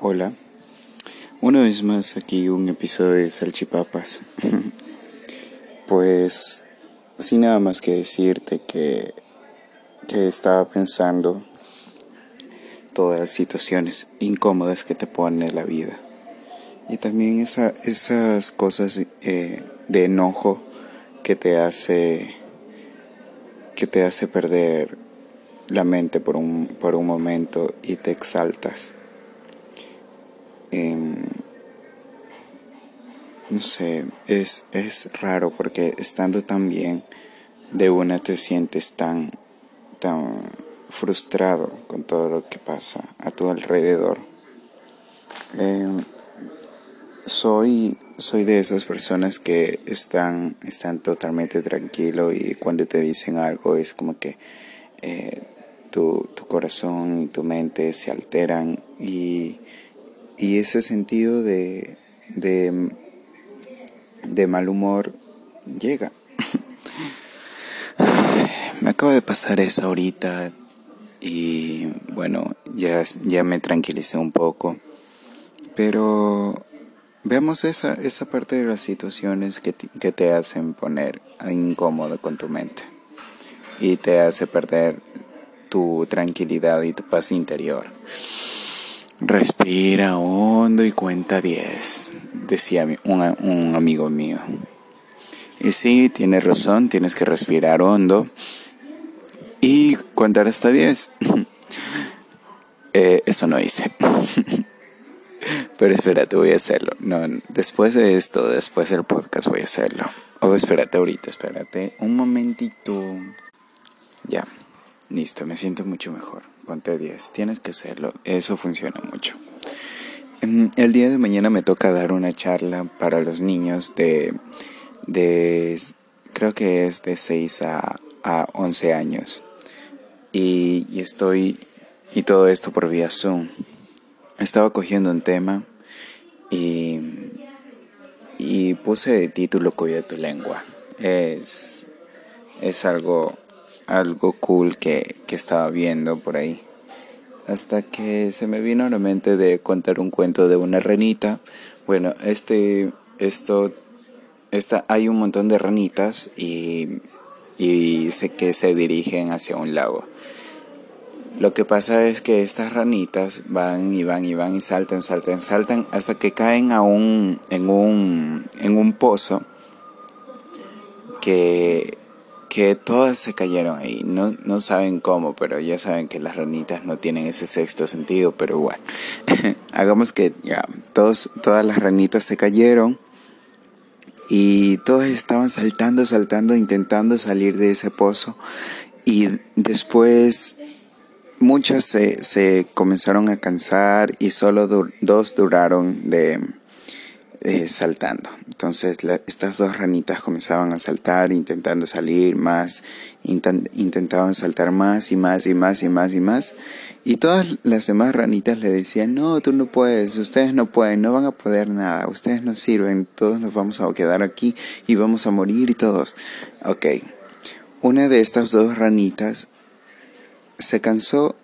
Hola, una vez más aquí un episodio de Salchipapas. pues sin nada más que decirte que, que estaba pensando todas las situaciones incómodas que te pone la vida. Y también esa, esas cosas eh, de enojo que te hace que te hace perder la mente por un, por un momento y te exaltas. Em, no sé, es, es raro porque estando tan bien, de una te sientes tan, tan frustrado con todo lo que pasa a tu alrededor. Em, soy, soy de esas personas que están, están totalmente tranquilo y cuando te dicen algo es como que eh, tu, tu corazón y tu mente se alteran y y ese sentido de, de, de mal humor llega. me acaba de pasar eso ahorita y bueno, ya, ya me tranquilicé un poco. Pero veamos esa, esa parte de las situaciones que que te hacen poner incómodo con tu mente y te hace perder tu tranquilidad y tu paz interior. Respira hondo y cuenta 10, decía un, un, amigo mío. Y sí, tienes razón, tienes que respirar hondo y contar hasta 10. eh, eso no hice. Pero espérate, voy a hacerlo. No, después de esto, después del podcast voy a hacerlo. O oh, espérate ahorita, espérate. Un momentito. Ya, listo, me siento mucho mejor ponte 10, tienes que hacerlo, eso funciona mucho. El día de mañana me toca dar una charla para los niños de, de creo que es de 6 a, a 11 años. Y, y, estoy, y todo esto por vía Zoom. Estaba cogiendo un tema y, y puse de título Cuida tu lengua. Es, es algo algo cool que, que estaba viendo por ahí. Hasta que se me vino a la mente de contar un cuento de una ranita. Bueno, este, esto, esta, hay un montón de ranitas y, y sé que se dirigen hacia un lago. Lo que pasa es que estas ranitas van y van y van y saltan, saltan, saltan hasta que caen a un, en, un, en un pozo que que todas se cayeron ahí. No, no saben cómo, pero ya saben que las ranitas no tienen ese sexto sentido, pero bueno, hagamos que ya, todos, todas las ranitas se cayeron y todas estaban saltando, saltando, intentando salir de ese pozo y después muchas se, se comenzaron a cansar y solo dos duraron de saltando. Entonces estas dos ranitas comenzaban a saltar, intentando salir más, intentaban saltar más y más y más y más y más. Y todas las demás ranitas le decían, no, tú no puedes, ustedes no pueden, no van a poder nada, ustedes no sirven, todos nos vamos a quedar aquí y vamos a morir y todos. Ok, una de estas dos ranitas se cansó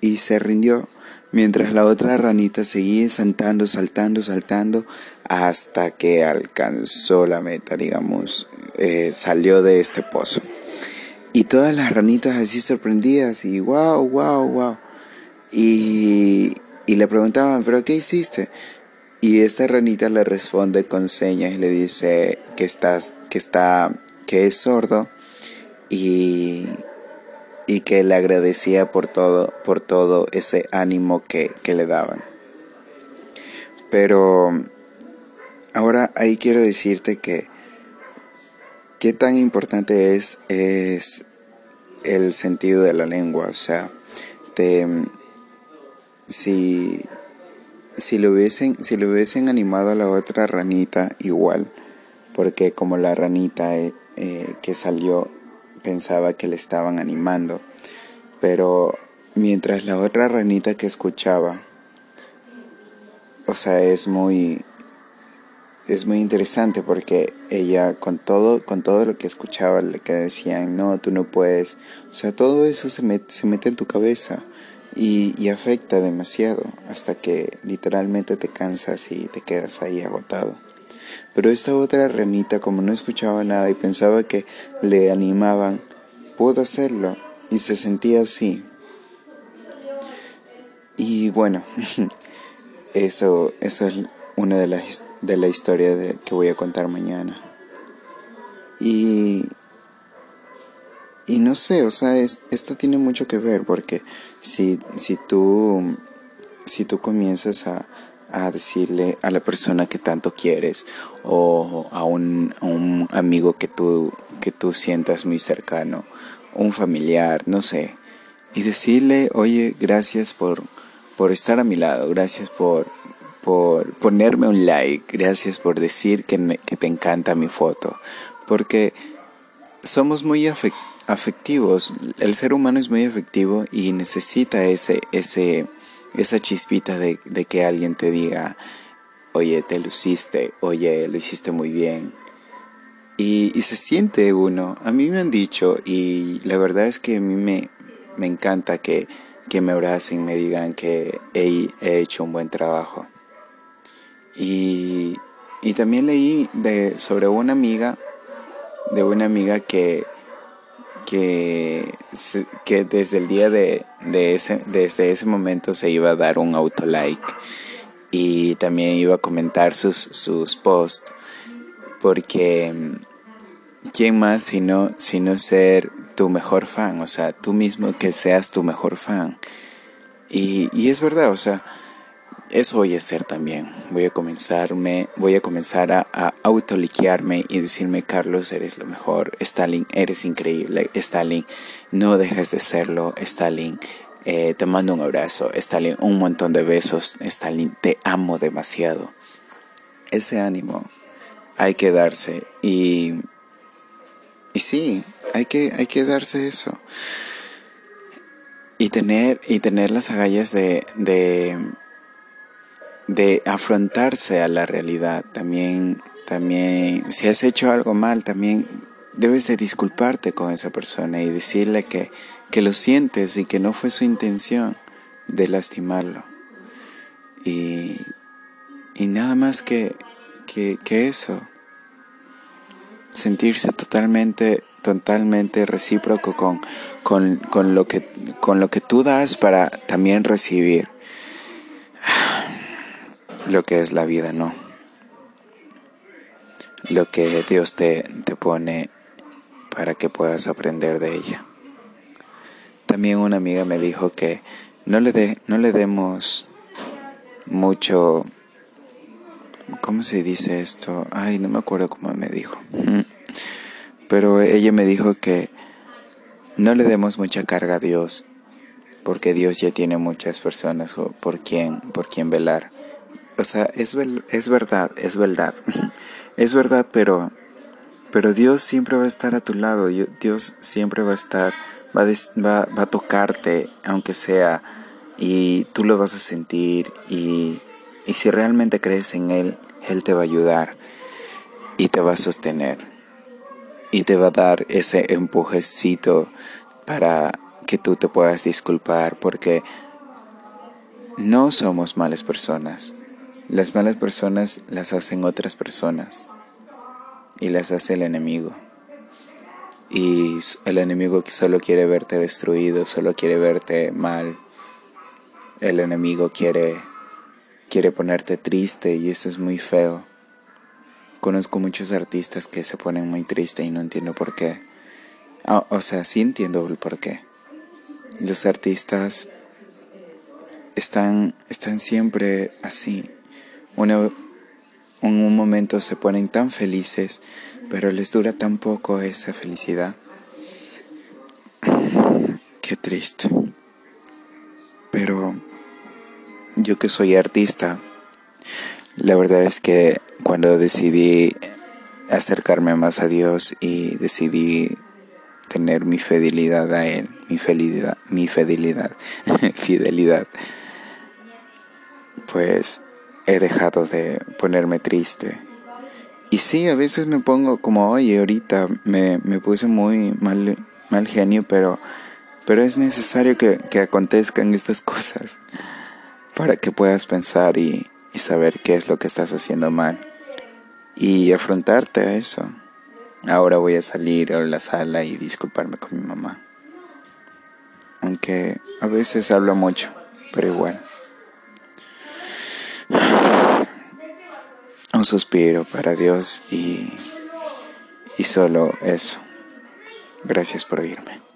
y se rindió mientras la otra ranita seguía saltando, saltando, saltando, hasta que alcanzó la meta, digamos, eh, salió de este pozo. Y todas las ranitas así sorprendidas y wow, wow, wow. Y, y le preguntaban, ¿pero qué hiciste? Y esta ranita le responde con señas y le dice que, estás, que, está, que es sordo y, y que le agradecía por todo, por todo ese ánimo que, que le daban. Pero ahora ahí quiero decirte que qué tan importante es, es el sentido de la lengua. O sea, te, si, si, lo hubiesen, si hubiesen animado a la otra ranita igual, porque como la ranita eh, eh, que salió pensaba que le estaban animando, pero mientras la otra ranita que escuchaba, o sea, es muy es muy interesante porque ella con todo con todo lo que escuchaba le que decían no tú no puedes o sea todo eso se, se mete en tu cabeza y, afecta demasiado hasta que literalmente te cansas y te quedas ahí agotado. Pero esta otra remita, como no escuchaba nada y pensaba que le animaban, pudo hacerlo y se sentía así. Y bueno, eso, eso es una de las de la historia que voy a contar mañana. Y, y no sé, o sea, esto tiene mucho que ver porque si, si, tú, si tú comienzas a, a decirle a la persona que tanto quieres o a un, un, amigo que tú, que tú sientas muy cercano, un familiar, no sé, y decirle, oye, gracias por, por estar a mi lado, gracias por, por ponerme un like, gracias por decir que, que te encanta mi foto, porque somos muy afectivos, el ser humano es muy afectivo y necesita ese, ese, esa chispita de, de que alguien te diga, oye, te luciste, oye, lo hiciste muy bien. Y, y, se siente uno, a mí me han dicho, y la verdad es que a mí me, me encanta que, que me abracen, me digan que he, he hecho un buen trabajo. Y, también leí de, sobre una amiga, de una amiga que, que, que desde el día de, ese, desde ese momento se iba a dar un auto like y también iba a comentar sus, sus posts porque quién más sino, sino ser tu mejor fan, o sea, tú mismo que seas tu mejor fan. Y, y es verdad, o sea, eso voy a hacer también. Voy a comenzarme, voy a comenzar a, a autoliquearme y decirme, Carlos, eres lo mejor. Stalin, eres increíble. Stalin, no dejes de serlo. Stalin, eh, te mando un abrazo. Stalin, un montón de besos. Stalin, te amo demasiado. Ese ánimo hay que darse. Y, y sí, hay que, hay que darse eso. Y tener, y tener las agallas de, de de afrontarse a la realidad. También, también, si has hecho algo mal, también debes de disculparte con esa persona y decirle que, que lo sientes y que no fue su intención de lastimarlo. Y, y nada más que, que, eso. Sentirse totalmente, totalmente recíproco con, con, con, lo que, con lo que tú das para también recibir lo que es la vida, no. Lo que Dios te, te pone para que puedas aprender de ella. También una amiga me dijo que no le, de, no le demos mucho... ¿Cómo se dice esto? Ay, no me acuerdo cómo me dijo. Pero ella me dijo que no le demos mucha carga a Dios, porque Dios ya tiene muchas personas por por quien velar. O sea, es, es verdad, es verdad. es verdad, pero, pero Dios siempre va a estar a tu lado. Dios siempre va a estar, va a, va, a tocarte, aunque sea, y tú lo vas a sentir. Y, y si realmente crees en Él, Él te va a ayudar y te va a sostener. Y te va a dar ese empujecito para que tú te puedas disculpar, porque no somos malas personas. Las malas personas las hacen otras personas y las hace el enemigo. Y el enemigo solo quiere verte destruido, solo quiere verte mal. El enemigo quiere quiere ponerte triste y eso es muy feo. Conozco muchos artistas que se ponen muy tristes y no entiendo por qué. Ah, o sea, sí entiendo el por qué. Los artistas están, están siempre así, en un momento se ponen tan felices, pero les dura tan poco esa felicidad. Qué triste. Pero yo que soy artista, la verdad es que cuando decidí acercarme más a Dios y decidí tener mi fidelidad a Él, mi fidelidad, mi fidelidad, fidelidad, pues he dejado de ponerme triste. Y sí, a veces me pongo como, oye, ahorita me, me puse muy mal, mal genio, pero Pero es necesario que, que acontezcan estas cosas para que puedas pensar y, y saber qué es lo que estás haciendo mal y afrontarte a eso. Ahora voy a salir a la sala y disculparme con mi mamá. Aunque a veces hablo mucho, pero igual. Un suspiro para Dios y, y solo eso. Gracias por oírme.